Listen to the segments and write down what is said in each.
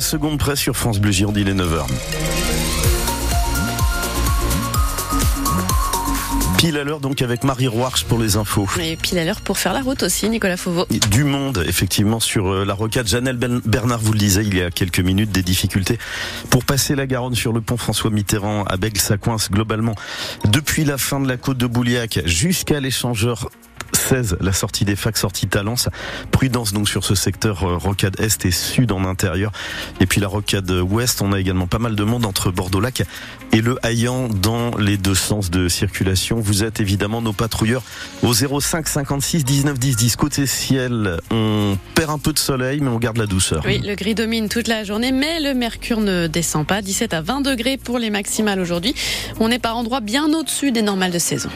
Seconde presse sur France Bleu Gironde, il est 9h. Pile à l'heure donc avec Marie Roarch pour les infos. Et pile à l'heure pour faire la route aussi, Nicolas Fauveau. Du monde, effectivement, sur euh, la rocade. Janelle Bernard vous le disait il y a quelques minutes, des difficultés pour passer la Garonne sur le pont François Mitterrand à Bègle. Ça coince globalement depuis la fin de la côte de Bouliac jusqu'à l'échangeur 16, la sortie des facs, sortie Talence. Prudence donc sur ce secteur euh, rocade est et sud en intérieur. Et puis la rocade ouest, on a également pas mal de monde entre Bordeaux-Lac et le Haillan dans les deux sens de circulation. Vous êtes évidemment nos patrouilleurs au 05 56 19 10 10. Côté ciel, on perd un peu de soleil, mais on garde la douceur. Oui, le gris domine toute la journée, mais le mercure ne descend pas. 17 à 20 degrés pour les maximales aujourd'hui. On est par endroits bien au-dessus des normales de saison.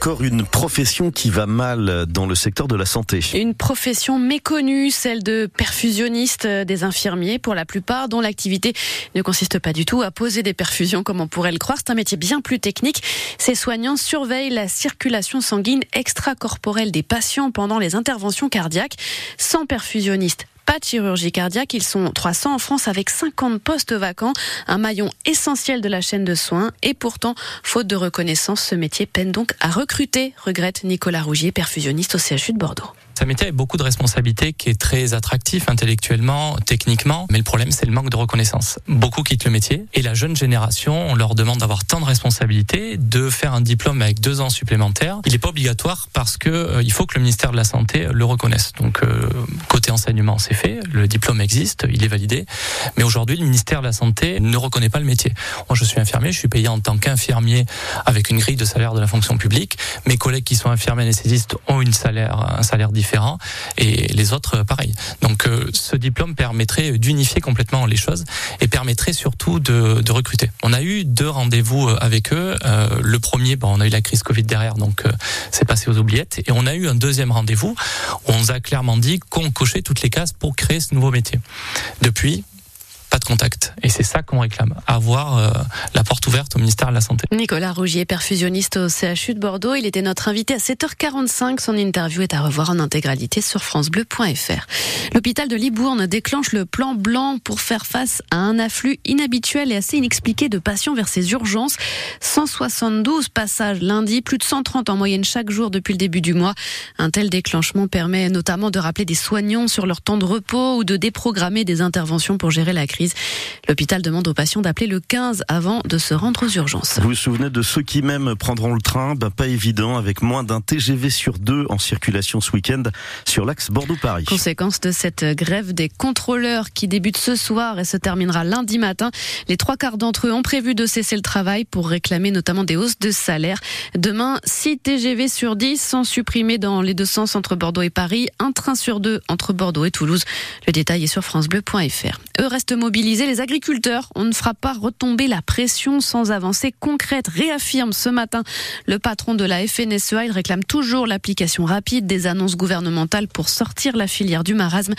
Encore une profession qui va mal dans le secteur de la santé. Une profession méconnue, celle de perfusionniste, euh, des infirmiers pour la plupart, dont l'activité ne consiste pas du tout à poser des perfusions comme on pourrait le croire. C'est un métier bien plus technique. Ces soignants surveillent la circulation sanguine extracorporelle des patients pendant les interventions cardiaques. Sans perfusionniste, pas de chirurgie cardiaque. Ils sont 300 en France avec 50 postes vacants, un maillon essentiel de la chaîne de soins. Et pourtant, faute de reconnaissance, ce métier peine donc à recruter, regrette Nicolas Rougier, perfusionniste au CHU de Bordeaux. C'est un métier avec beaucoup de responsabilités qui est très attractif intellectuellement, techniquement, mais le problème c'est le manque de reconnaissance. Beaucoup quittent le métier et la jeune génération, on leur demande d'avoir tant de responsabilités, de faire un diplôme avec deux ans supplémentaires. Il n'est pas obligatoire parce que euh, il faut que le ministère de la Santé le reconnaisse. Donc euh, côté enseignement, c'est fait, le diplôme existe, il est validé, mais aujourd'hui le ministère de la Santé ne reconnaît pas le métier. Moi je suis infirmier, je suis payé en tant qu'infirmier avec une grille de salaire de la fonction publique. Mes collègues qui sont infirmiers anesthésistes ont un salaire différent et les autres pareil. Donc euh, ce diplôme permettrait d'unifier complètement les choses et permettrait surtout de, recruter. On a eu deux rendez-vous euh, avec eux. Euh, le premier, bon, on a eu la crise Covid derrière, donc c'est passé aux oubliettes. Et on a eu un deuxième rendez-vous où on nous a clairement dit qu'on cochait toutes les cases pour créer ce nouveau métier. Depuis, pas de contact. Et c'est ça qu'on réclame, avoir euh, la porte ouverte au ministère de la Santé. Nicolas Rougier, perfusionniste au CHU de Bordeaux, il était notre invité à 7h45. Son interview est à revoir en intégralité sur francebleu.fr. L'hôpital de Libourne déclenche le plan blanc pour faire face à un afflux inhabituel et assez inexpliqué de patients vers ses urgences. 172 passages lundi, plus de 130 en moyenne chaque jour depuis le début du mois. Un tel déclenchement permet notamment de rappeler des soignants sur leur temps de repos ou de déprogrammer des interventions pour gérer la crise. L'hôpital demande aux patients d'appeler le 15 avant de se rendre aux urgences. Vous vous souvenez de ceux qui même prendront le train? Ben, Pas évident, avec moins d'un TGV sur deux en circulation ce week-end sur l'axe Bordeaux-Paris. Conséquence de cette grève des contrôleurs qui débute ce soir et se terminera lundi matin. Les trois quarts d'entre eux ont prévu de cesser le travail pour réclamer notamment des hausses de salaire. Demain, 6 TGV sur 10 sont supprimés dans les deux sens entre Bordeaux et Paris, un train sur deux entre Bordeaux et Toulouse. Le détail est sur francebleu.fr. Eux restent mobiliser les agriculteurs. On ne fera pas retomber la pression sans avancée concrète, réaffirme ce matin le patron de la FNSEA. Il réclame toujours l'application rapide des annonces gouvernementales pour sortir la filière du marasme.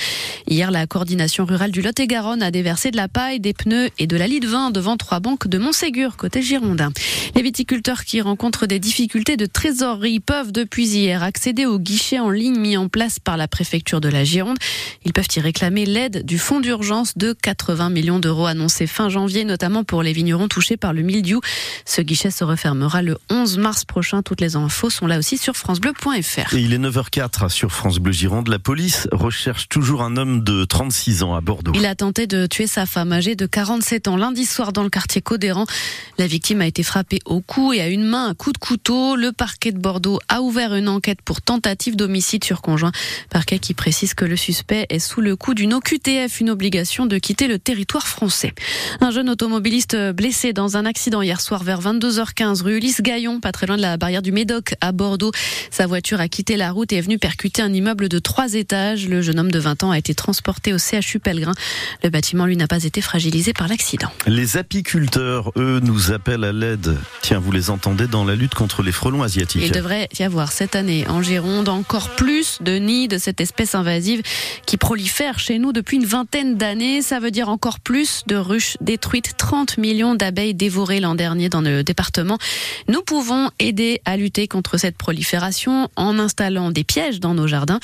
Hier, la coordination rurale du Lot-et-Garonne a déversé de la paille, des pneus et de la lie de vin devant trois banques de Montségur, côté Girondin. Les viticulteurs qui rencontrent des difficultés de trésorerie peuvent depuis hier accéder au guichet en ligne mis en place par la préfecture de la Gironde. Ils peuvent y réclamer l'aide du fonds d'urgence de 80 20 millions d'euros annoncés fin janvier, notamment pour les vignerons touchés par le mildiou. Ce guichet se refermera le 11 mars prochain. Toutes les infos sont là aussi sur francebleu.fr. Et il est 9h04 sur France Bleu Gironde. La police recherche toujours un homme de 36 ans à Bordeaux. Il a tenté de tuer sa femme âgée de 47 ans lundi soir dans le quartier Codéran. La victime a été frappée au cou et à une main à coup de couteau. Le parquet de Bordeaux a ouvert une enquête pour tentative d'homicide sur conjoint. Parquet qui précise que le suspect est sous le coup d'une OQTF, une obligation de quitter le territoire français. Un jeune automobiliste blessé dans un accident hier soir vers 22h15 rue Ulysse Gaillon, pas très loin de la barrière du Médoc à Bordeaux. Sa voiture a quitté la route et est venue percuter un immeuble de trois étages. Le jeune homme de 20 ans a été transporté au CHU Pellegrin. Le bâtiment, lui, n'a pas été fragilisé par l'accident. Les apiculteurs, eux, nous appellent à l'aide. Tiens, vous les entendez dans la lutte contre les frelons asiatiques. Il devrait y avoir cette année en Gironde encore plus de nids de cette espèce invasive qui prolifère chez nous depuis une vingtaine d'années. Ça veut dire encore encore plus de ruches détruites, 30 millions d'abeilles dévorées l'an dernier dans le département. Nous pouvons aider à lutter contre cette prolifération en installant des pièges dans nos jardins.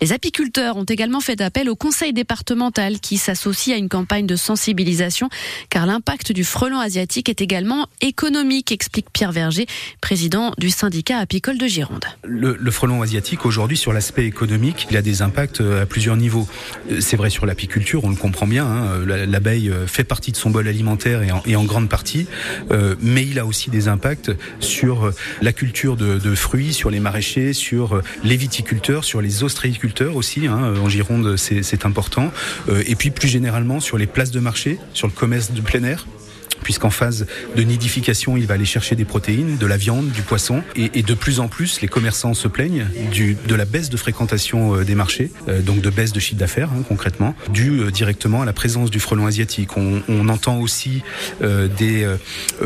Les apiculteurs ont également fait appel au conseil départemental qui s'associe à une campagne de sensibilisation car l'impact du frelon asiatique est également économique, explique Pierre Verger, président du syndicat apicole de Gironde. Le, frelon asiatique aujourd'hui sur l'aspect économique, il a des impacts euh, à plusieurs niveaux. Euh, c'est vrai sur l'apiculture, on le comprend bien, hein, l'abeille euh, fait partie de son bol alimentaire et en, grande partie, euh, mais il a aussi des impacts sur la culture de, fruits, sur les maraîchers, sur les viticulteurs, sur les ostréiculteurs aussi. Hein, en Gironde, c'est important. Euh, et puis plus généralement sur les places de marché, sur le commerce de plein air puisqu'en phase de nidification, il va aller chercher des protéines, de la viande, du poisson, et, de plus en plus, les commerçants se plaignent de la baisse de fréquentation euh, des marchés, euh, donc de baisse de chiffre d'affaires hein, concrètement, dû euh, directement à la présence du frelon asiatique. On, entend aussi des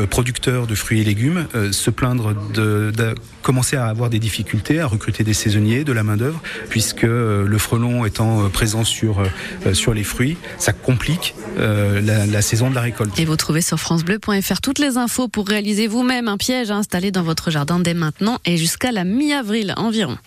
producteurs de fruits et légumes se plaindre de, de, commencer à avoir des difficultés à recruter des saisonniers, de la main d'œuvre, puisque le frelon étant présent sur sur les fruits, ça complique la, la saison de la récolte. Et vous trouvez sur francebleu.fr toutes les infos pour réaliser vous-même un piège à installer dans votre jardin dès maintenant et jusqu'à la mi-avril environ.